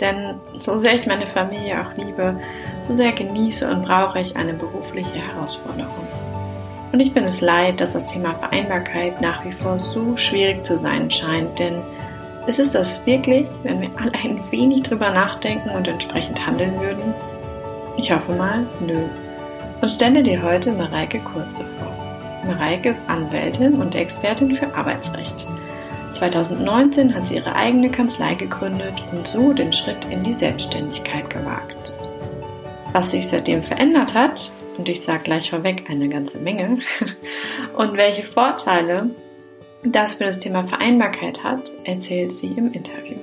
Denn so sehr ich meine Familie auch liebe, so sehr genieße und brauche ich eine berufliche Herausforderung. Und ich bin es leid, dass das Thema Vereinbarkeit nach wie vor so schwierig zu sein scheint, denn ist es das wirklich, wenn wir alle ein wenig drüber nachdenken und entsprechend handeln würden? Ich hoffe mal, nö. Und stelle dir heute Mareike Kurze vor. Mareike ist Anwältin und Expertin für Arbeitsrecht. 2019 hat sie ihre eigene Kanzlei gegründet und so den Schritt in die Selbstständigkeit gewagt. Was sich seitdem verändert hat, und ich sage gleich vorweg eine ganze Menge, und welche Vorteile das für das Thema Vereinbarkeit hat, erzählt sie im Interview.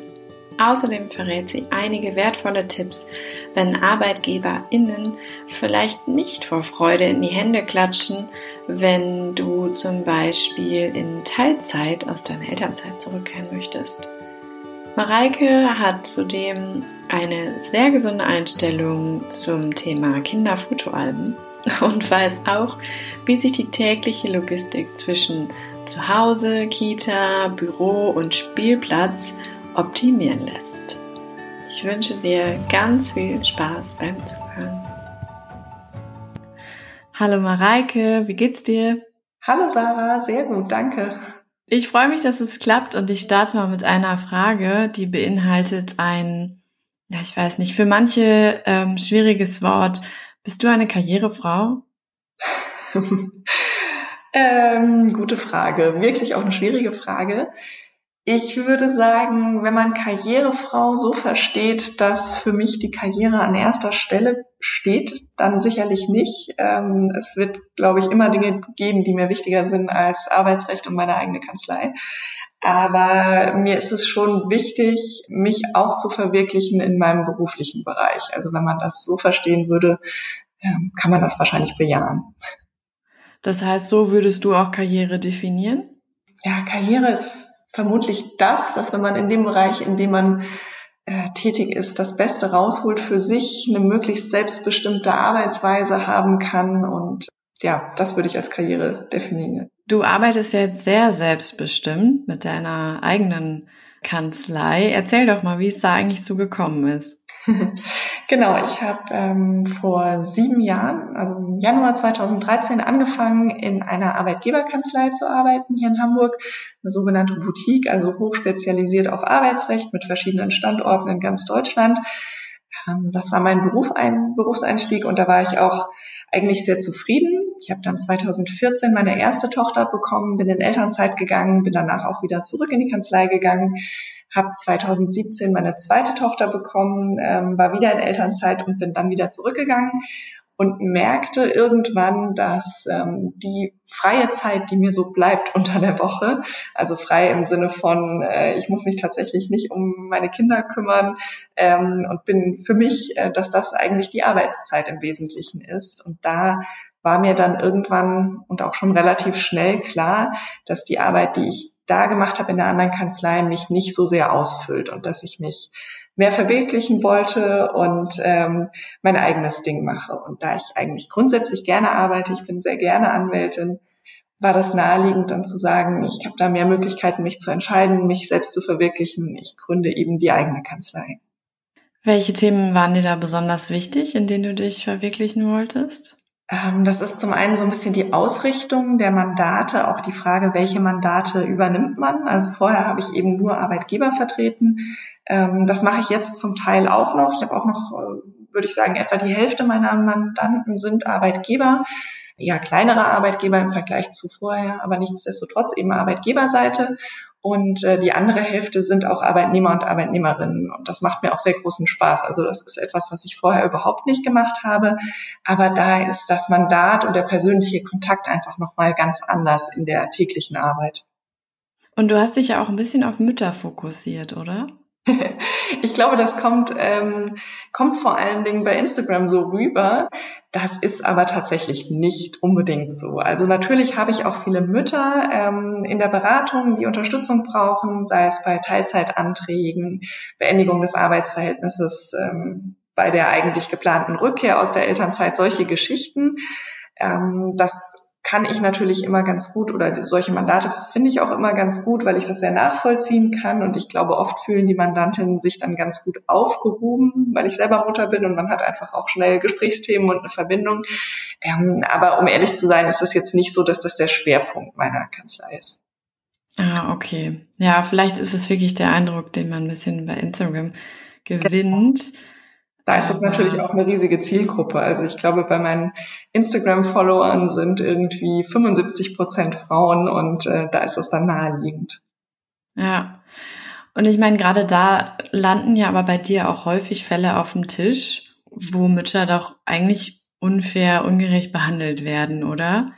Außerdem verrät sie einige wertvolle Tipps, wenn ArbeitgeberInnen vielleicht nicht vor Freude in die Hände klatschen, wenn du zum Beispiel in Teilzeit aus deiner Elternzeit zurückkehren möchtest. Mareike hat zudem eine sehr gesunde Einstellung zum Thema Kinderfotoalben und weiß auch, wie sich die tägliche Logistik zwischen Zuhause, Kita, Büro und Spielplatz optimieren lässt. Ich wünsche dir ganz viel Spaß beim Zuhören. Hallo Mareike, wie geht's dir? Hallo Sarah, sehr gut, danke. Ich freue mich, dass es klappt und ich starte mal mit einer Frage, die beinhaltet ein, ja, ich weiß nicht, für manche ähm, schwieriges Wort. Bist du eine Karrierefrau? ähm, gute Frage, wirklich auch eine schwierige Frage. Ich würde sagen, wenn man Karrierefrau so versteht, dass für mich die Karriere an erster Stelle steht, dann sicherlich nicht. Ähm, es wird, glaube ich, immer Dinge geben, die mir wichtiger sind als Arbeitsrecht und meine eigene Kanzlei. Aber mir ist es schon wichtig, mich auch zu verwirklichen in meinem beruflichen Bereich. Also wenn man das so verstehen würde, ähm, kann man das wahrscheinlich bejahen. Das heißt, so würdest du auch Karriere definieren? Ja, Karriere ist vermutlich das, dass wenn man in dem Bereich, in dem man äh, tätig ist, das Beste rausholt für sich, eine möglichst selbstbestimmte Arbeitsweise haben kann und ja, das würde ich als Karriere definieren. Du arbeitest jetzt sehr selbstbestimmt mit deiner eigenen Kanzlei. Erzähl doch mal, wie es da eigentlich so gekommen ist. genau, ich habe ähm, vor sieben Jahren, also im Januar 2013, angefangen, in einer Arbeitgeberkanzlei zu arbeiten hier in Hamburg, eine sogenannte Boutique, also hochspezialisiert auf Arbeitsrecht mit verschiedenen Standorten in ganz Deutschland. Ähm, das war mein Beruf, ein Berufseinstieg und da war ich auch eigentlich sehr zufrieden. Ich habe dann 2014 meine erste Tochter bekommen, bin in Elternzeit gegangen, bin danach auch wieder zurück in die Kanzlei gegangen habe 2017 meine zweite Tochter bekommen, ähm, war wieder in Elternzeit und bin dann wieder zurückgegangen und merkte irgendwann, dass ähm, die freie Zeit, die mir so bleibt unter der Woche, also frei im Sinne von, äh, ich muss mich tatsächlich nicht um meine Kinder kümmern ähm, und bin für mich, äh, dass das eigentlich die Arbeitszeit im Wesentlichen ist. Und da war mir dann irgendwann und auch schon relativ schnell klar, dass die Arbeit, die ich da gemacht habe in der anderen Kanzlei, mich nicht so sehr ausfüllt und dass ich mich mehr verwirklichen wollte und ähm, mein eigenes Ding mache. Und da ich eigentlich grundsätzlich gerne arbeite, ich bin sehr gerne Anwältin, war das naheliegend dann zu sagen, ich habe da mehr Möglichkeiten, mich zu entscheiden, mich selbst zu verwirklichen. Ich gründe eben die eigene Kanzlei. Welche Themen waren dir da besonders wichtig, in denen du dich verwirklichen wolltest? Ähm, das ist zum einen so ein bisschen die Ausrichtung der Mandate, auch die Frage, welche Mandate übernimmt man. Also vorher habe ich eben nur Arbeitgeber vertreten. Ähm, das mache ich jetzt zum Teil auch noch. Ich habe auch noch, äh, würde ich sagen, etwa die Hälfte meiner Mandanten sind Arbeitgeber eher kleinere Arbeitgeber im Vergleich zu vorher, aber nichtsdestotrotz eben Arbeitgeberseite. Und äh, die andere Hälfte sind auch Arbeitnehmer und Arbeitnehmerinnen. Und das macht mir auch sehr großen Spaß. Also das ist etwas, was ich vorher überhaupt nicht gemacht habe. Aber da ist das Mandat und der persönliche Kontakt einfach nochmal ganz anders in der täglichen Arbeit. Und du hast dich ja auch ein bisschen auf Mütter fokussiert, oder? Ich glaube, das kommt, ähm, kommt vor allen Dingen bei Instagram so rüber. Das ist aber tatsächlich nicht unbedingt so. Also natürlich habe ich auch viele Mütter ähm, in der Beratung, die Unterstützung brauchen, sei es bei Teilzeitanträgen, Beendigung des Arbeitsverhältnisses, ähm, bei der eigentlich geplanten Rückkehr aus der Elternzeit, solche Geschichten. Ähm, das kann ich natürlich immer ganz gut oder solche Mandate finde ich auch immer ganz gut, weil ich das sehr nachvollziehen kann und ich glaube, oft fühlen die Mandantinnen sich dann ganz gut aufgehoben, weil ich selber Mutter bin und man hat einfach auch schnell Gesprächsthemen und eine Verbindung. Ähm, aber um ehrlich zu sein, ist das jetzt nicht so, dass das der Schwerpunkt meiner Kanzlei ist. Ah, okay. Ja, vielleicht ist es wirklich der Eindruck, den man ein bisschen bei Instagram gewinnt. Genau da ist das natürlich auch eine riesige Zielgruppe. Also ich glaube, bei meinen Instagram-Followern sind irgendwie 75 Prozent Frauen und äh, da ist das dann naheliegend. Ja. Und ich meine, gerade da landen ja aber bei dir auch häufig Fälle auf dem Tisch, wo Mütter doch eigentlich unfair, ungerecht behandelt werden, oder?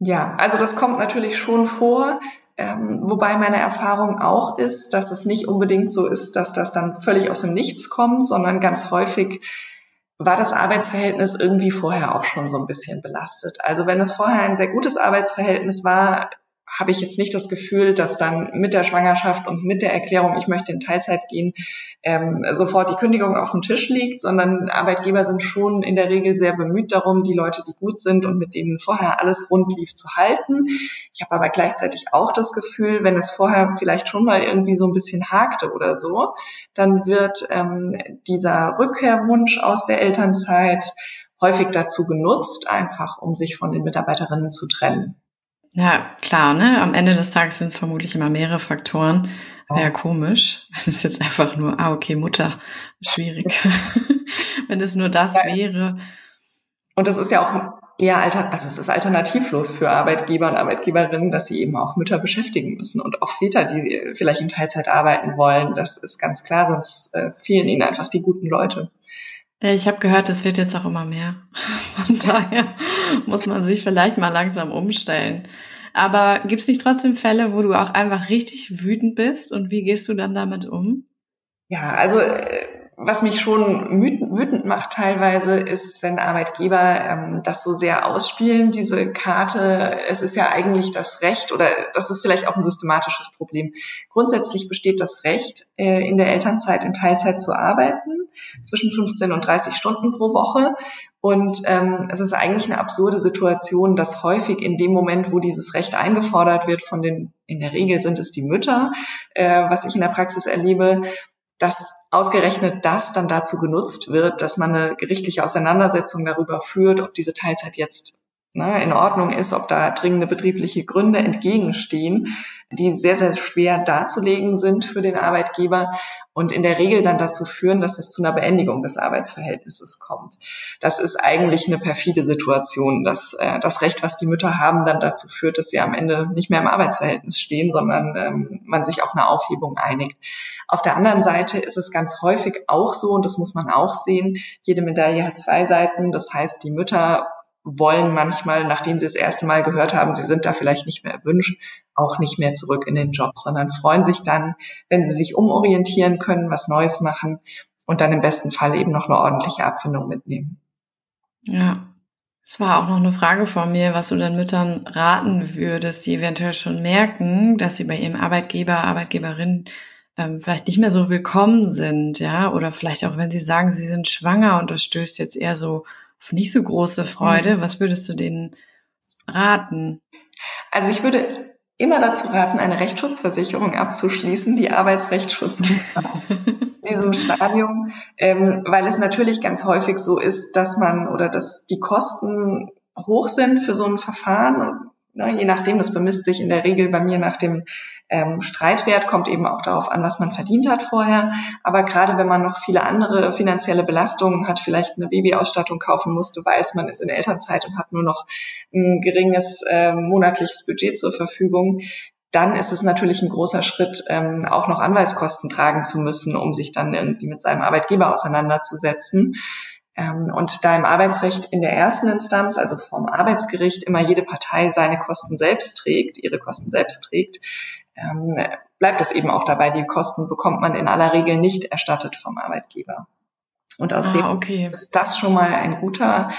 Ja, also das kommt natürlich schon vor. Ähm, wobei meine Erfahrung auch ist, dass es nicht unbedingt so ist, dass das dann völlig aus dem Nichts kommt, sondern ganz häufig war das Arbeitsverhältnis irgendwie vorher auch schon so ein bisschen belastet. Also wenn es vorher ein sehr gutes Arbeitsverhältnis war, habe ich jetzt nicht das Gefühl, dass dann mit der Schwangerschaft und mit der Erklärung, ich möchte in Teilzeit gehen, ähm, sofort die Kündigung auf dem Tisch liegt, sondern Arbeitgeber sind schon in der Regel sehr bemüht darum, die Leute, die gut sind und mit denen vorher alles rund lief, zu halten. Ich habe aber gleichzeitig auch das Gefühl, wenn es vorher vielleicht schon mal irgendwie so ein bisschen hakte oder so, dann wird ähm, dieser Rückkehrwunsch aus der Elternzeit häufig dazu genutzt, einfach um sich von den Mitarbeiterinnen zu trennen. Ja, klar, ne? Am Ende des Tages sind es vermutlich immer mehrere Faktoren. Wäre ja komisch, wenn es jetzt einfach nur, ah, okay, Mutter, schwierig. wenn es nur das wäre. Und das ist ja auch eher alter, also es ist alternativlos für Arbeitgeber und Arbeitgeberinnen, dass sie eben auch Mütter beschäftigen müssen und auch Väter, die vielleicht in Teilzeit arbeiten wollen. Das ist ganz klar, sonst äh, fehlen ihnen einfach die guten Leute. Ich habe gehört, es wird jetzt auch immer mehr. Von daher muss man sich vielleicht mal langsam umstellen. Aber gibt es nicht trotzdem Fälle, wo du auch einfach richtig wütend bist und wie gehst du dann damit um? Ja, also äh, was mich schon wütend macht teilweise, ist, wenn Arbeitgeber ähm, das so sehr ausspielen, diese Karte. Es ist ja eigentlich das Recht oder das ist vielleicht auch ein systematisches Problem. Grundsätzlich besteht das Recht, äh, in der Elternzeit in Teilzeit zu arbeiten, zwischen 15 und 30 Stunden pro Woche. Und ähm, es ist eigentlich eine absurde Situation, dass häufig in dem Moment, wo dieses Recht eingefordert wird von den, in der Regel sind es die Mütter, äh, was ich in der Praxis erlebe, dass ausgerechnet das dann dazu genutzt wird, dass man eine gerichtliche Auseinandersetzung darüber führt, ob diese Teilzeit jetzt ne, in Ordnung ist, ob da dringende betriebliche Gründe entgegenstehen, die sehr, sehr schwer darzulegen sind für den Arbeitgeber und in der Regel dann dazu führen, dass es zu einer Beendigung des Arbeitsverhältnisses kommt. Das ist eigentlich eine perfide Situation, dass äh, das Recht, was die Mütter haben, dann dazu führt, dass sie am Ende nicht mehr im Arbeitsverhältnis stehen, sondern ähm, man sich auf eine Aufhebung einigt. Auf der anderen Seite ist es ganz häufig auch so, und das muss man auch sehen, jede Medaille hat zwei Seiten. Das heißt, die Mütter wollen manchmal, nachdem sie das erste Mal gehört haben, sie sind da vielleicht nicht mehr erwünscht, auch nicht mehr zurück in den Job, sondern freuen sich dann, wenn sie sich umorientieren können, was Neues machen und dann im besten Fall eben noch eine ordentliche Abfindung mitnehmen. Ja. Es war auch noch eine Frage von mir, was du den Müttern raten würdest, die eventuell schon merken, dass sie bei ihrem Arbeitgeber, Arbeitgeberin ähm, vielleicht nicht mehr so willkommen sind, ja, oder vielleicht auch wenn sie sagen, sie sind schwanger und das stößt jetzt eher so auf nicht so große Freude. Mhm. Was würdest du denen raten? Also ich würde immer dazu raten, eine Rechtsschutzversicherung abzuschließen, die Arbeitsrechtsschutz in diesem Stadium, ähm, weil es natürlich ganz häufig so ist, dass man oder dass die Kosten hoch sind für so ein Verfahren je nachdem, das bemisst sich in der Regel bei mir nach dem ähm, Streitwert, kommt eben auch darauf an, was man verdient hat vorher. Aber gerade wenn man noch viele andere finanzielle Belastungen hat, vielleicht eine Babyausstattung kaufen musste, weiß man ist in Elternzeit und hat nur noch ein geringes äh, monatliches Budget zur Verfügung, dann ist es natürlich ein großer Schritt, ähm, auch noch Anwaltskosten tragen zu müssen, um sich dann irgendwie mit seinem Arbeitgeber auseinanderzusetzen. Ähm, und da im Arbeitsrecht in der ersten Instanz, also vom Arbeitsgericht, immer jede Partei seine Kosten selbst trägt, ihre Kosten selbst trägt, ähm, bleibt es eben auch dabei, die Kosten bekommt man in aller Regel nicht erstattet vom Arbeitgeber. Und aus ah, okay. ist das schon mal ein guter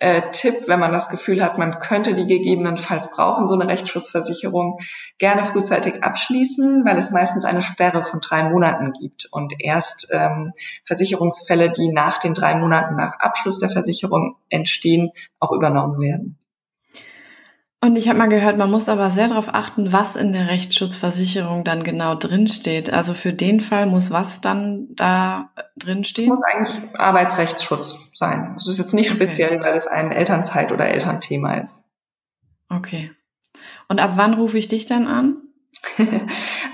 äh, Tipp, wenn man das Gefühl hat, man könnte die gegebenenfalls brauchen, so eine Rechtsschutzversicherung gerne frühzeitig abschließen, weil es meistens eine Sperre von drei Monaten gibt und erst ähm, Versicherungsfälle, die nach den drei Monaten nach Abschluss der Versicherung entstehen, auch übernommen werden. Und ich habe mal gehört, man muss aber sehr darauf achten, was in der Rechtsschutzversicherung dann genau drinsteht. Also für den Fall muss was dann da drinstehen? Es muss eigentlich Arbeitsrechtsschutz sein. Es ist jetzt nicht okay. speziell, weil es ein Elternzeit- oder Elternthema ist. Okay. Und ab wann rufe ich dich dann an?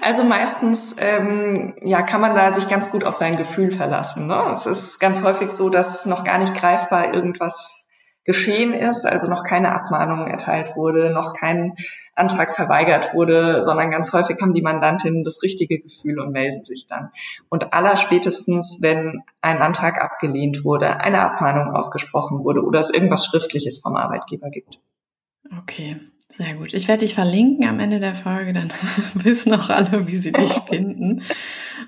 Also meistens ähm, ja kann man da sich ganz gut auf sein Gefühl verlassen. Ne? Es ist ganz häufig so, dass noch gar nicht greifbar irgendwas geschehen ist, also noch keine Abmahnung erteilt wurde, noch kein Antrag verweigert wurde, sondern ganz häufig haben die Mandantinnen das richtige Gefühl und melden sich dann. Und allerspätestens, wenn ein Antrag abgelehnt wurde, eine Abmahnung ausgesprochen wurde oder es irgendwas Schriftliches vom Arbeitgeber gibt. Okay. Sehr gut. Ich werde dich verlinken am Ende der Folge, dann wissen auch alle, wie sie dich finden.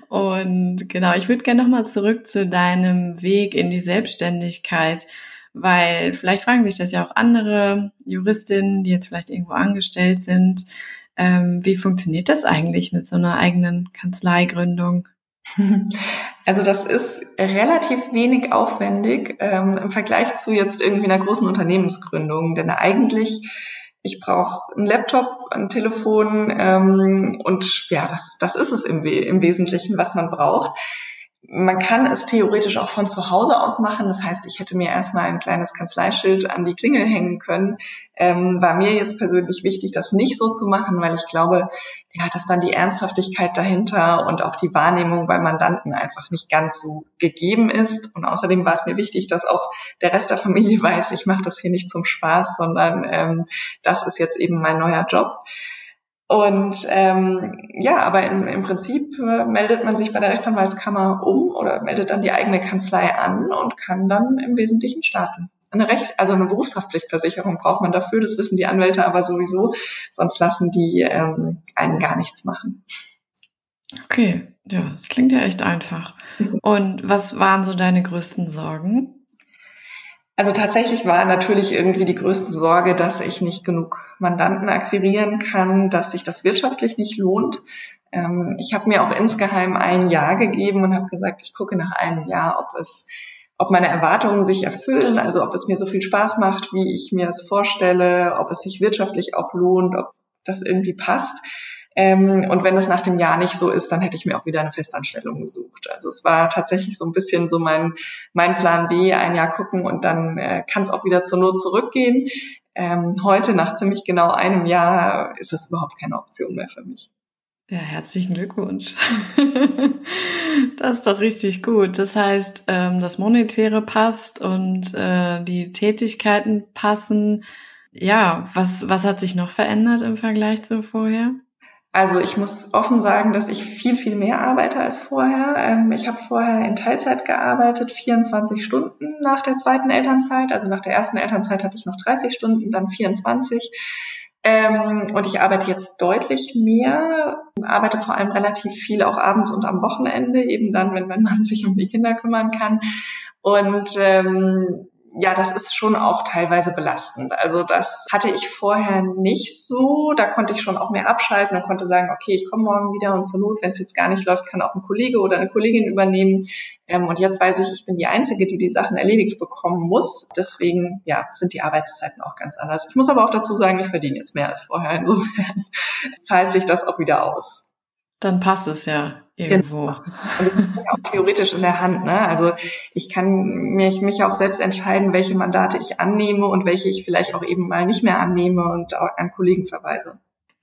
Und genau, ich würde gerne nochmal zurück zu deinem Weg in die Selbstständigkeit weil vielleicht fragen sich das ja auch andere Juristinnen, die jetzt vielleicht irgendwo angestellt sind. Ähm, wie funktioniert das eigentlich mit so einer eigenen Kanzleigründung? Also das ist relativ wenig aufwendig ähm, im Vergleich zu jetzt irgendwie einer großen Unternehmensgründung, denn eigentlich ich brauche einen Laptop, ein Telefon ähm, und ja, das, das ist es im, im Wesentlichen, was man braucht. Man kann es theoretisch auch von zu Hause aus machen. Das heißt, ich hätte mir erstmal ein kleines Kanzleischild an die Klingel hängen können. Ähm, war mir jetzt persönlich wichtig, das nicht so zu machen, weil ich glaube, ja, dass dann die Ernsthaftigkeit dahinter und auch die Wahrnehmung bei Mandanten einfach nicht ganz so gegeben ist. Und außerdem war es mir wichtig, dass auch der Rest der Familie weiß, ich mache das hier nicht zum Spaß, sondern ähm, das ist jetzt eben mein neuer Job. Und ähm, ja, aber im, im Prinzip äh, meldet man sich bei der Rechtsanwaltskammer um oder meldet dann die eigene Kanzlei an und kann dann im Wesentlichen starten. Eine Recht, also eine Berufshaftpflichtversicherung braucht man dafür, das wissen die Anwälte aber sowieso, sonst lassen die ähm, einen gar nichts machen. Okay, ja, das klingt ja echt einfach. Und was waren so deine größten Sorgen? Also tatsächlich war natürlich irgendwie die größte Sorge, dass ich nicht genug Mandanten akquirieren kann, dass sich das wirtschaftlich nicht lohnt. Ähm, ich habe mir auch insgeheim ein Jahr gegeben und habe gesagt, ich gucke nach einem Jahr, ob es ob meine Erwartungen sich erfüllen, also ob es mir so viel Spaß macht, wie ich mir es vorstelle, ob es sich wirtschaftlich auch lohnt, ob das irgendwie passt. Ähm, und wenn das nach dem Jahr nicht so ist, dann hätte ich mir auch wieder eine Festanstellung gesucht. Also es war tatsächlich so ein bisschen so mein, mein Plan B, ein Jahr gucken und dann äh, kann es auch wieder zur Not zurückgehen. Ähm, heute, nach ziemlich genau einem Jahr, ist das überhaupt keine Option mehr für mich. Ja, herzlichen Glückwunsch. das ist doch richtig gut. Das heißt, ähm, das Monetäre passt und äh, die Tätigkeiten passen. Ja, was, was hat sich noch verändert im Vergleich zu vorher? Also ich muss offen sagen, dass ich viel, viel mehr arbeite als vorher. Ähm, ich habe vorher in Teilzeit gearbeitet, 24 Stunden nach der zweiten Elternzeit. Also nach der ersten Elternzeit hatte ich noch 30 Stunden, dann 24. Ähm, und ich arbeite jetzt deutlich mehr, arbeite vor allem relativ viel auch abends und am Wochenende, eben dann, wenn mein Mann sich um die Kinder kümmern kann. Und ähm, ja, das ist schon auch teilweise belastend. Also das hatte ich vorher nicht so. Da konnte ich schon auch mehr abschalten und konnte sagen, okay, ich komme morgen wieder und zur Not, wenn es jetzt gar nicht läuft, kann auch ein Kollege oder eine Kollegin übernehmen. Ähm, und jetzt weiß ich, ich bin die Einzige, die die Sachen erledigt bekommen muss. Deswegen, ja, sind die Arbeitszeiten auch ganz anders. Ich muss aber auch dazu sagen, ich verdiene jetzt mehr als vorher. Insofern zahlt sich das auch wieder aus. Dann passt es ja irgendwo. Genau. Und das ist ja auch theoretisch in der Hand. Ne? Also ich kann mich, mich auch selbst entscheiden, welche Mandate ich annehme und welche ich vielleicht auch eben mal nicht mehr annehme und an Kollegen verweise.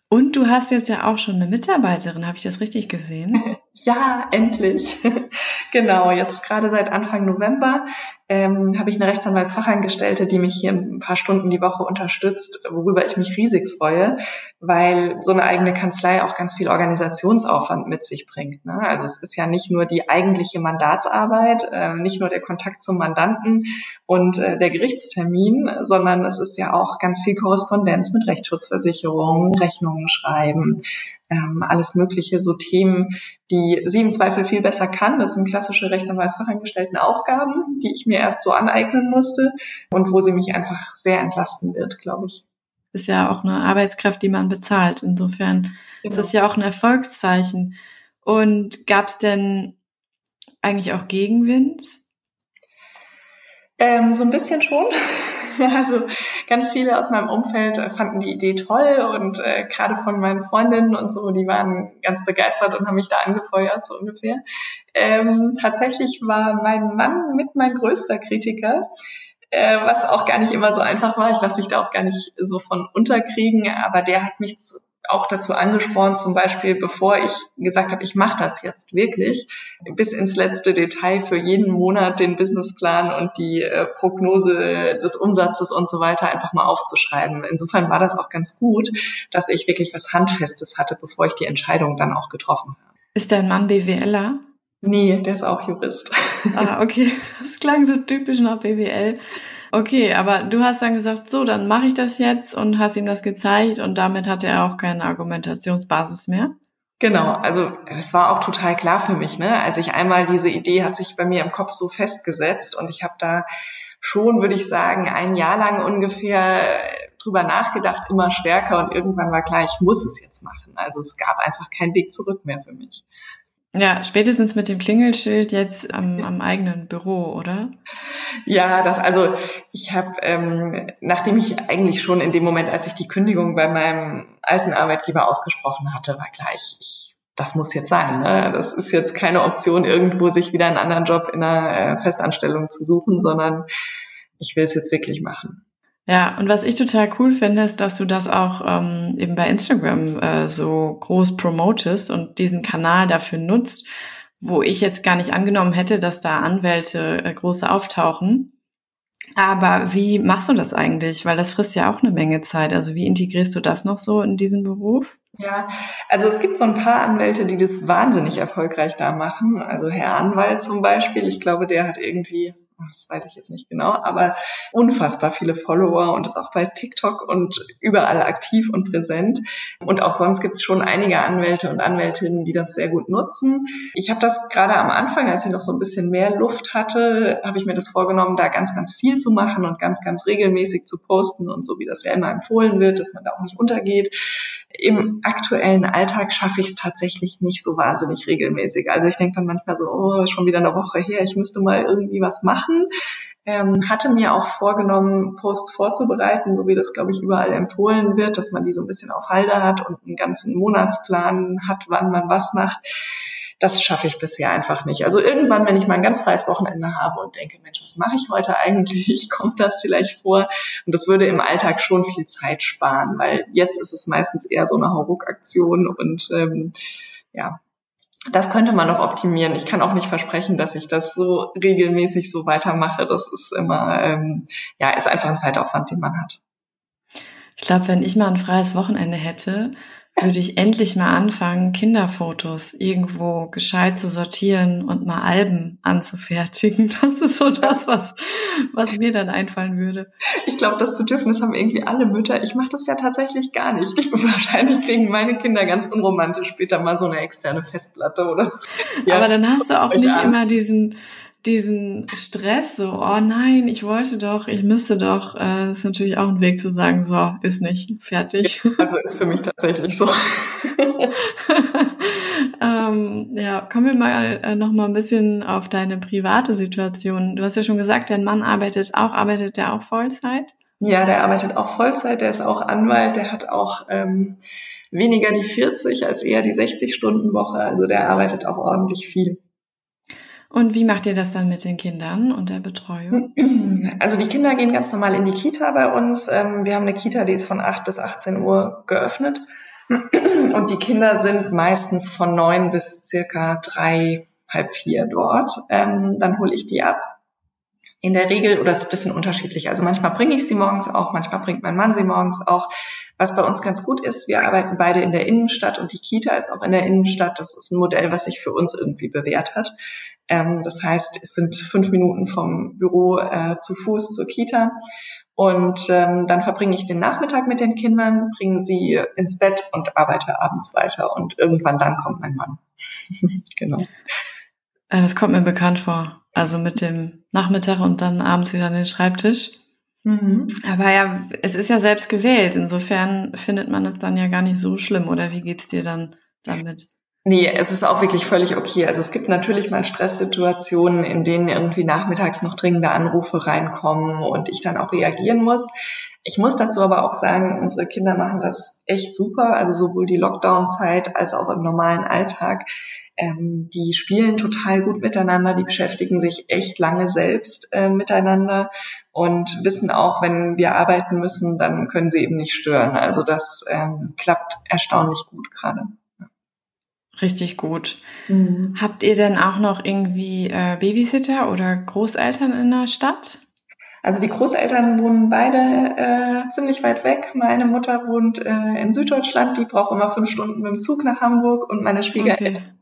Und du hast jetzt ja auch schon eine Mitarbeiterin, habe ich das richtig gesehen? ja, endlich. genau, jetzt gerade seit Anfang November ähm, habe ich eine Rechtsanwaltsfachangestellte, die mich hier ein paar Stunden die Woche unterstützt, worüber ich mich riesig freue, weil so eine eigene Kanzlei auch ganz viel Organisationsaufwand mit sich bringt. Ne? Also es ist ja nicht nur die eigentliche Mandatsarbeit, äh, nicht nur der Kontakt zum Mandanten und äh, der Gerichtstermin, sondern es ist ja auch ganz viel Korrespondenz mit Rechtsschutzversicherungen, Rechnungen schreiben, ähm, alles Mögliche, so Themen, die sie im Zweifel viel besser kann. Das sind klassische Rechtsanwaltsfachangestellten Aufgaben, die ich mir erst so aneignen musste und wo sie mich einfach sehr entlasten wird, glaube ich. Ist ja auch eine Arbeitskraft, die man bezahlt. Insofern genau. ist das ja auch ein Erfolgszeichen. Und gab es denn eigentlich auch Gegenwind? Ähm, so ein bisschen schon. Also ganz viele aus meinem Umfeld äh, fanden die Idee toll und äh, gerade von meinen Freundinnen und so, die waren ganz begeistert und haben mich da angefeuert, so ungefähr. Ähm, tatsächlich war mein Mann mit mein größter Kritiker äh, was auch gar nicht immer so einfach war. Ich lasse mich da auch gar nicht so von unterkriegen, aber der hat mich auch dazu angespornt, zum Beispiel, bevor ich gesagt habe, ich mache das jetzt wirklich, bis ins letzte Detail für jeden Monat den Businessplan und die äh, Prognose des Umsatzes und so weiter einfach mal aufzuschreiben. Insofern war das auch ganz gut, dass ich wirklich was Handfestes hatte, bevor ich die Entscheidung dann auch getroffen habe. Ist dein Mann BWLer? Nee, der ist auch Jurist. Ah, okay. Das klang so typisch nach BWL. Okay, aber du hast dann gesagt, so, dann mache ich das jetzt und hast ihm das gezeigt und damit hatte er auch keine Argumentationsbasis mehr. Genau, also es war auch total klar für mich, ne? Als ich einmal diese Idee hat sich bei mir im Kopf so festgesetzt und ich habe da schon, würde ich sagen, ein Jahr lang ungefähr drüber nachgedacht, immer stärker und irgendwann war klar, ich muss es jetzt machen. Also es gab einfach keinen Weg zurück mehr für mich. Ja, spätestens mit dem Klingelschild jetzt am, am eigenen Büro, oder? Ja, das also ich habe, ähm, nachdem ich eigentlich schon in dem Moment, als ich die Kündigung bei meinem alten Arbeitgeber ausgesprochen hatte, war klar, ich, ich das muss jetzt sein. Ne? Das ist jetzt keine Option, irgendwo sich wieder einen anderen Job in einer äh, Festanstellung zu suchen, sondern ich will es jetzt wirklich machen. Ja, und was ich total cool finde, ist, dass du das auch ähm, eben bei Instagram äh, so groß promotest und diesen Kanal dafür nutzt, wo ich jetzt gar nicht angenommen hätte, dass da Anwälte äh, große auftauchen. Aber wie machst du das eigentlich? Weil das frisst ja auch eine Menge Zeit. Also wie integrierst du das noch so in diesen Beruf? Ja, also es gibt so ein paar Anwälte, die das wahnsinnig erfolgreich da machen. Also Herr Anwalt zum Beispiel, ich glaube, der hat irgendwie das weiß ich jetzt nicht genau, aber unfassbar viele Follower und ist auch bei TikTok und überall aktiv und präsent. Und auch sonst gibt es schon einige Anwälte und Anwältinnen, die das sehr gut nutzen. Ich habe das gerade am Anfang, als ich noch so ein bisschen mehr Luft hatte, habe ich mir das vorgenommen, da ganz, ganz viel zu machen und ganz, ganz regelmäßig zu posten und so wie das ja immer empfohlen wird, dass man da auch nicht untergeht. Im aktuellen Alltag schaffe ich es tatsächlich nicht so wahnsinnig regelmäßig. Also ich denke dann manchmal so, oh, schon wieder eine Woche her, ich müsste mal irgendwie was machen. Ähm, hatte mir auch vorgenommen, Posts vorzubereiten, so wie das, glaube ich, überall empfohlen wird, dass man die so ein bisschen auf Halde hat und einen ganzen Monatsplan hat, wann man was macht das schaffe ich bisher einfach nicht. Also irgendwann, wenn ich mal ein ganz freies Wochenende habe und denke, Mensch, was mache ich heute eigentlich? Kommt das vielleicht vor? Und das würde im Alltag schon viel Zeit sparen, weil jetzt ist es meistens eher so eine Hauruck-Aktion und ähm, ja, das könnte man noch optimieren. Ich kann auch nicht versprechen, dass ich das so regelmäßig so weitermache. Das ist immer, ähm, ja, ist einfach ein Zeitaufwand, den man hat. Ich glaube, wenn ich mal ein freies Wochenende hätte, würde ich endlich mal anfangen, Kinderfotos irgendwo gescheit zu sortieren und mal Alben anzufertigen. Das ist so das, was, was mir dann einfallen würde. Ich glaube, das Bedürfnis haben irgendwie alle Mütter. Ich mache das ja tatsächlich gar nicht. Wahrscheinlich kriegen meine Kinder ganz unromantisch später mal so eine externe Festplatte oder so. Ja, Aber dann hast du auch nicht immer diesen diesen Stress, so, oh nein, ich wollte doch, ich müsste doch, äh, ist natürlich auch ein Weg zu sagen, so, ist nicht, fertig. Also ist für mich tatsächlich so. ähm, ja, kommen wir mal äh, noch mal ein bisschen auf deine private Situation. Du hast ja schon gesagt, dein Mann arbeitet auch, arbeitet der auch Vollzeit? Ja, der arbeitet auch Vollzeit, der ist auch Anwalt, der hat auch ähm, weniger die 40 als eher die 60 Stunden Woche, also der arbeitet auch ordentlich viel. Und wie macht ihr das dann mit den Kindern und der Betreuung? Also die Kinder gehen ganz normal in die Kita bei uns. Ähm, wir haben eine Kita, die ist von 8 bis 18 Uhr geöffnet. Und die Kinder sind meistens von neun bis circa drei, halb vier dort. Ähm, dann hole ich die ab. In der Regel, oder es ist ein bisschen unterschiedlich. Also manchmal bringe ich sie morgens auch, manchmal bringt mein Mann sie morgens auch. Was bei uns ganz gut ist, wir arbeiten beide in der Innenstadt und die Kita ist auch in der Innenstadt. Das ist ein Modell, was sich für uns irgendwie bewährt hat. Ähm, das heißt, es sind fünf Minuten vom Büro äh, zu Fuß zur Kita. Und ähm, dann verbringe ich den Nachmittag mit den Kindern, bringe sie ins Bett und arbeite abends weiter. Und irgendwann dann kommt mein Mann. genau. Äh, das kommt mir bekannt vor. Also mit dem Nachmittag und dann abends wieder an den Schreibtisch. Mhm. Aber ja, es ist ja selbst gewählt. Insofern findet man es dann ja gar nicht so schlimm. Oder wie geht's dir dann damit? Nee, es ist auch wirklich völlig okay. Also es gibt natürlich mal Stresssituationen, in denen irgendwie nachmittags noch dringende Anrufe reinkommen und ich dann auch reagieren muss. Ich muss dazu aber auch sagen, unsere Kinder machen das echt super. Also sowohl die Lockdown-Zeit als auch im normalen Alltag. Ähm, die spielen total gut miteinander, die beschäftigen sich echt lange selbst äh, miteinander und wissen auch, wenn wir arbeiten müssen, dann können sie eben nicht stören. Also das ähm, klappt erstaunlich gut gerade. Richtig gut. Mhm. Habt ihr denn auch noch irgendwie äh, Babysitter oder Großeltern in der Stadt? Also die Großeltern wohnen beide äh, ziemlich weit weg. Meine Mutter wohnt äh, in Süddeutschland, die braucht immer fünf Stunden mit dem Zug nach Hamburg und meine Schwiegereltern okay.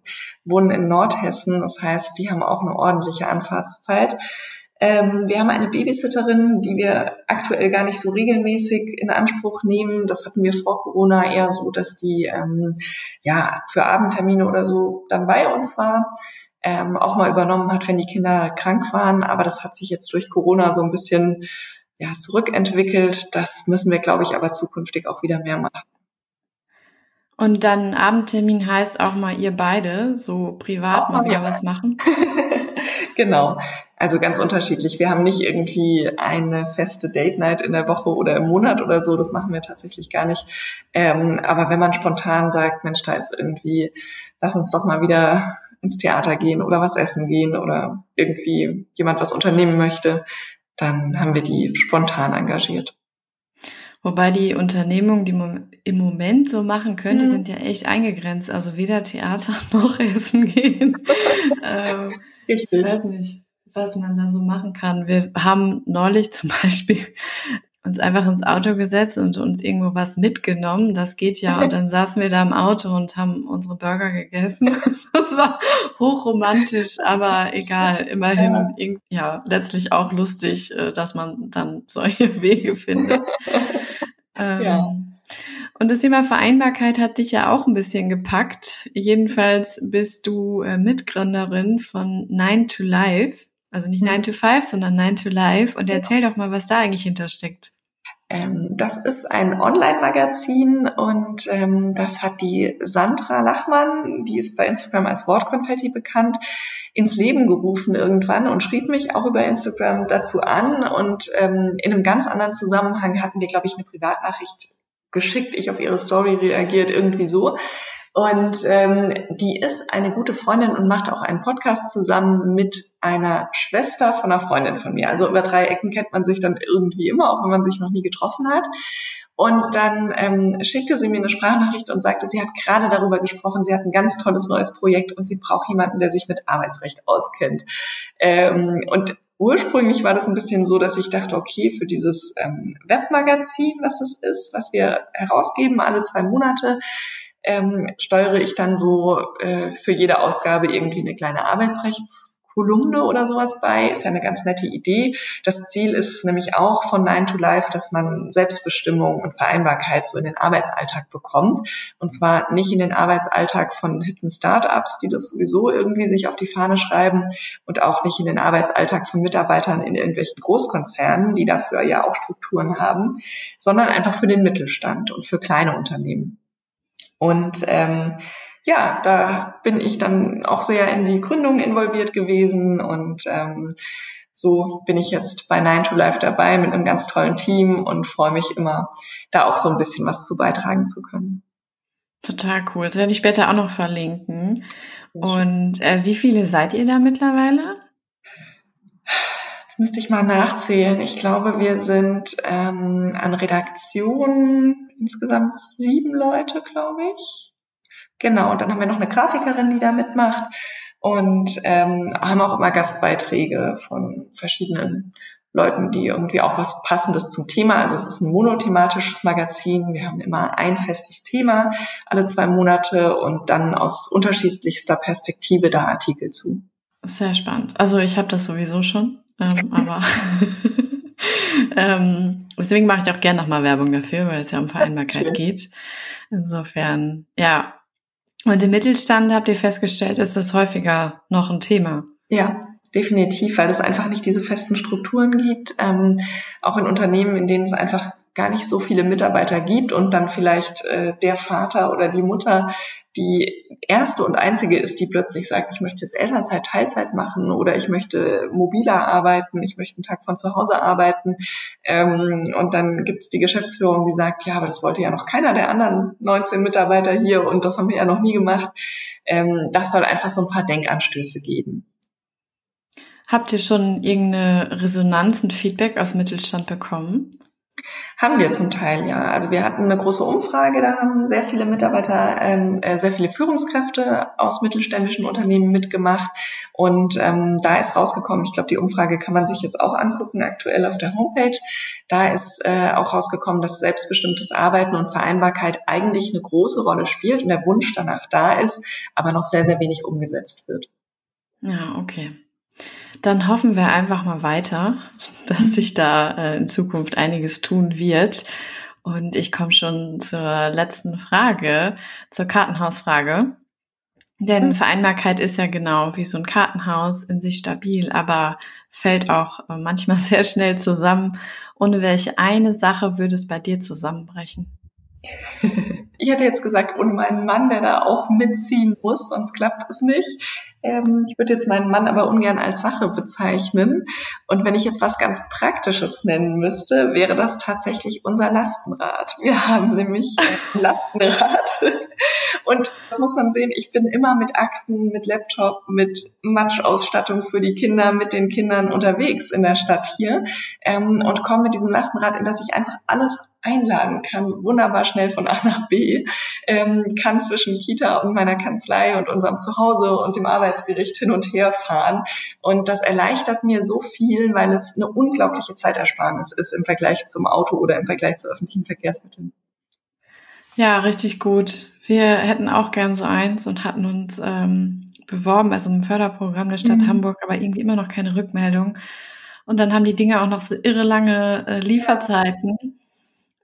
wohnen in Nordhessen. Das heißt, die haben auch eine ordentliche Anfahrtszeit. Ähm, wir haben eine Babysitterin, die wir aktuell gar nicht so regelmäßig in Anspruch nehmen. Das hatten wir vor Corona eher so, dass die ähm, ja für Abendtermine oder so dann bei uns war. Ähm, auch mal übernommen hat, wenn die Kinder krank waren. Aber das hat sich jetzt durch Corona so ein bisschen ja, zurückentwickelt. Das müssen wir, glaube ich, aber zukünftig auch wieder mehr machen. Und dann Abendtermin heißt auch mal ihr beide so privat mal wieder was machen? genau. Also ganz unterschiedlich. Wir haben nicht irgendwie eine feste Date Night in der Woche oder im Monat oder so. Das machen wir tatsächlich gar nicht. Ähm, aber wenn man spontan sagt, Mensch, da ist irgendwie, lass uns doch mal wieder ins Theater gehen oder was essen gehen oder irgendwie jemand was unternehmen möchte, dann haben wir die spontan engagiert. Wobei die Unternehmungen, die man im Moment so machen könnte, mhm. sind ja echt eingegrenzt. Also weder Theater noch Essen gehen. ähm, Richtig. Ich weiß nicht, was man da so machen kann. Wir haben neulich zum Beispiel uns einfach ins Auto gesetzt und uns irgendwo was mitgenommen. Das geht ja. Und dann saßen wir da im Auto und haben unsere Burger gegessen. Das war hochromantisch, aber egal. Immerhin, ja, ja letztlich auch lustig, äh, dass man dann solche Wege findet. Ähm, ja. Und das Thema Vereinbarkeit hat dich ja auch ein bisschen gepackt. Jedenfalls bist du äh, Mitgründerin von Nine to Life. Also nicht Nine to Five, sondern Nine to Life. Und erzähl doch mal, was da eigentlich hintersteckt. Ähm, das ist ein Online-Magazin und ähm, das hat die Sandra Lachmann, die ist bei Instagram als Wortkonfetti bekannt, ins Leben gerufen irgendwann und schrieb mich auch über Instagram dazu an. Und ähm, in einem ganz anderen Zusammenhang hatten wir, glaube ich, eine Privatnachricht geschickt, ich auf ihre Story reagiert, irgendwie so. Und ähm, die ist eine gute Freundin und macht auch einen Podcast zusammen mit einer Schwester von einer Freundin von mir. Also über drei Ecken kennt man sich dann irgendwie immer, auch wenn man sich noch nie getroffen hat. Und dann ähm, schickte sie mir eine Sprachnachricht und sagte, sie hat gerade darüber gesprochen, sie hat ein ganz tolles neues Projekt und sie braucht jemanden, der sich mit Arbeitsrecht auskennt. Ähm, und ursprünglich war das ein bisschen so, dass ich dachte, okay, für dieses ähm, Webmagazin, was das ist, was wir herausgeben alle zwei Monate, ähm, steuere ich dann so äh, für jede Ausgabe irgendwie eine kleine Arbeitsrechtskolumne oder sowas bei. Ist ja eine ganz nette Idee. Das Ziel ist nämlich auch von Nine to Life, dass man Selbstbestimmung und Vereinbarkeit so in den Arbeitsalltag bekommt. Und zwar nicht in den Arbeitsalltag von hippen Startups, die das sowieso irgendwie sich auf die Fahne schreiben und auch nicht in den Arbeitsalltag von Mitarbeitern in irgendwelchen Großkonzernen, die dafür ja auch Strukturen haben, sondern einfach für den Mittelstand und für kleine Unternehmen. Und ähm, ja, da bin ich dann auch sehr in die Gründung involviert gewesen und ähm, so bin ich jetzt bei Nine to Life dabei mit einem ganz tollen Team und freue mich immer, da auch so ein bisschen was zu beitragen zu können. Total cool. Das werde ich später auch noch verlinken. Und äh, wie viele seid ihr da mittlerweile? Müsste ich mal nachzählen. Ich glaube, wir sind ähm, an Redaktion insgesamt sieben Leute, glaube ich. Genau, und dann haben wir noch eine Grafikerin, die da mitmacht und ähm, haben auch immer Gastbeiträge von verschiedenen Leuten, die irgendwie auch was Passendes zum Thema, also es ist ein monothematisches Magazin, wir haben immer ein festes Thema alle zwei Monate und dann aus unterschiedlichster Perspektive da Artikel zu. Sehr spannend. Also ich habe das sowieso schon, ähm, aber ähm, deswegen mache ich auch gerne nochmal Werbung dafür, weil es ja um Vereinbarkeit geht. Insofern, ja. Und im Mittelstand habt ihr festgestellt, ist das häufiger noch ein Thema. Ja, definitiv, weil es einfach nicht diese festen Strukturen gibt. Ähm, auch in Unternehmen, in denen es einfach gar nicht so viele Mitarbeiter gibt und dann vielleicht äh, der Vater oder die Mutter die erste und einzige ist, die plötzlich sagt, ich möchte jetzt Elternzeit, Teilzeit machen oder ich möchte mobiler arbeiten, ich möchte einen Tag von zu Hause arbeiten. Ähm, und dann gibt es die Geschäftsführung, die sagt, ja, aber das wollte ja noch keiner der anderen 19 Mitarbeiter hier und das haben wir ja noch nie gemacht. Ähm, das soll einfach so ein paar Denkanstöße geben. Habt ihr schon irgendeine Resonanz, und Feedback aus Mittelstand bekommen? Haben wir zum Teil, ja. Also wir hatten eine große Umfrage, da haben sehr viele Mitarbeiter, ähm, äh, sehr viele Führungskräfte aus mittelständischen Unternehmen mitgemacht. Und ähm, da ist rausgekommen, ich glaube, die Umfrage kann man sich jetzt auch angucken, aktuell auf der Homepage. Da ist äh, auch rausgekommen, dass selbstbestimmtes Arbeiten und Vereinbarkeit eigentlich eine große Rolle spielt und der Wunsch danach da ist, aber noch sehr, sehr wenig umgesetzt wird. Ja, okay. Dann hoffen wir einfach mal weiter, dass sich da äh, in Zukunft einiges tun wird. Und ich komme schon zur letzten Frage, zur Kartenhausfrage. Denn mhm. Vereinbarkeit ist ja genau wie so ein Kartenhaus in sich stabil, aber fällt auch äh, manchmal sehr schnell zusammen. Ohne welche eine Sache würde es bei dir zusammenbrechen? Ich hätte jetzt gesagt, ohne meinen Mann, der da auch mitziehen muss, sonst klappt es nicht. Ähm, ich würde jetzt meinen Mann aber ungern als Sache bezeichnen. Und wenn ich jetzt was ganz Praktisches nennen müsste, wäre das tatsächlich unser Lastenrad. Wir haben nämlich ein Lastenrad. Und das muss man sehen, ich bin immer mit Akten, mit Laptop, mit Matschausstattung für die Kinder, mit den Kindern unterwegs in der Stadt hier ähm, und komme mit diesem Lastenrad, in das ich einfach alles einladen kann, wunderbar schnell von A nach B, ähm, kann zwischen Kita und meiner Kanzlei und unserem Zuhause und dem Arbeitsgericht hin und her fahren. Und das erleichtert mir so viel, weil es eine unglaubliche Zeitersparnis ist im Vergleich zum Auto oder im Vergleich zu öffentlichen Verkehrsmitteln. Ja, richtig gut. Wir hätten auch gern so eins und hatten uns ähm, beworben bei so einem Förderprogramm der Stadt mhm. Hamburg, aber irgendwie immer noch keine Rückmeldung. Und dann haben die Dinge auch noch so irre lange äh, Lieferzeiten.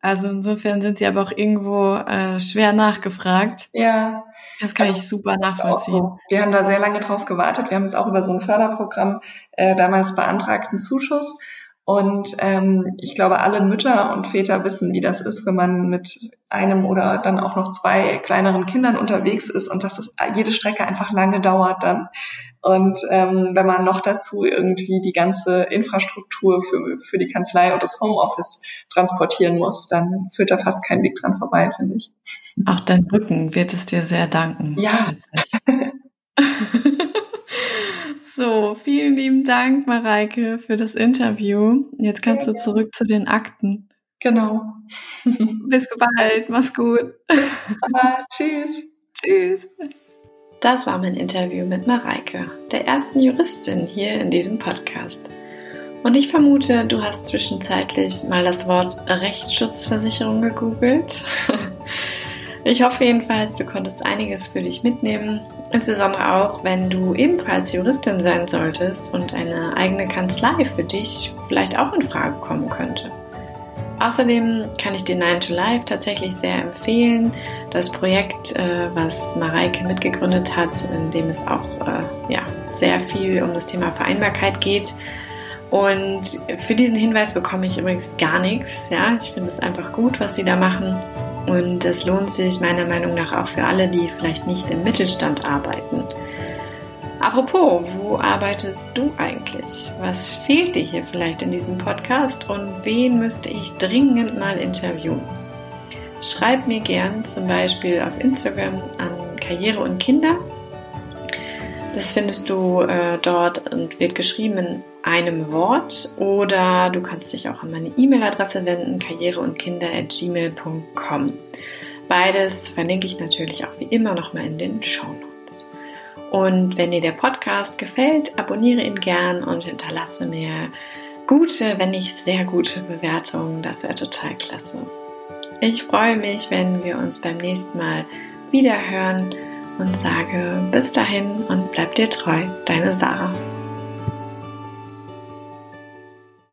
Also insofern sind sie aber auch irgendwo äh, schwer nachgefragt. Ja. Das kann also, ich super nachvollziehen. So. Wir haben da sehr lange drauf gewartet. Wir haben es auch über so ein Förderprogramm äh, damals beantragten Zuschuss. Und ähm, ich glaube, alle Mütter und Väter wissen, wie das ist, wenn man mit einem oder dann auch noch zwei kleineren Kindern unterwegs ist und dass das jede Strecke einfach lange dauert dann. Und ähm, wenn man noch dazu irgendwie die ganze Infrastruktur für, für die Kanzlei und das Homeoffice transportieren muss, dann führt da fast kein Weg dran vorbei, finde ich. Auch dein Rücken wird es dir sehr danken. Ja. Dank, Mareike, für das Interview. Jetzt kannst du zurück zu den Akten. Genau. Bis bald, mach's gut. Aber, tschüss. Tschüss. Das war mein Interview mit Mareike, der ersten Juristin hier in diesem Podcast. Und ich vermute, du hast zwischenzeitlich mal das Wort Rechtsschutzversicherung gegoogelt. Ich hoffe jedenfalls, du konntest einiges für dich mitnehmen, insbesondere auch, wenn du ebenfalls Juristin sein solltest und eine eigene Kanzlei für dich vielleicht auch in Frage kommen könnte. Außerdem kann ich dir 9 to Life tatsächlich sehr empfehlen. Das Projekt, äh, was Mareike mitgegründet hat, in dem es auch äh, ja, sehr viel um das Thema Vereinbarkeit geht. Und für diesen Hinweis bekomme ich übrigens gar nichts. Ja, ich finde es einfach gut, was sie da machen. Und es lohnt sich meiner Meinung nach auch für alle, die vielleicht nicht im Mittelstand arbeiten. Apropos, wo arbeitest du eigentlich? Was fehlt dir hier vielleicht in diesem Podcast und wen müsste ich dringend mal interviewen? Schreib mir gern zum Beispiel auf Instagram an Karriere und Kinder. Das findest du äh, dort und wird geschrieben einem Wort oder du kannst dich auch an meine E-Mail-Adresse wenden, karriereundkinder.gmail.com. Beides verlinke ich natürlich auch wie immer nochmal in den Show Notes. Und wenn dir der Podcast gefällt, abonniere ihn gern und hinterlasse mir gute, wenn nicht sehr gute Bewertungen. Das wäre total klasse. Ich freue mich, wenn wir uns beim nächsten Mal wieder hören und sage bis dahin und bleib dir treu, deine Sarah.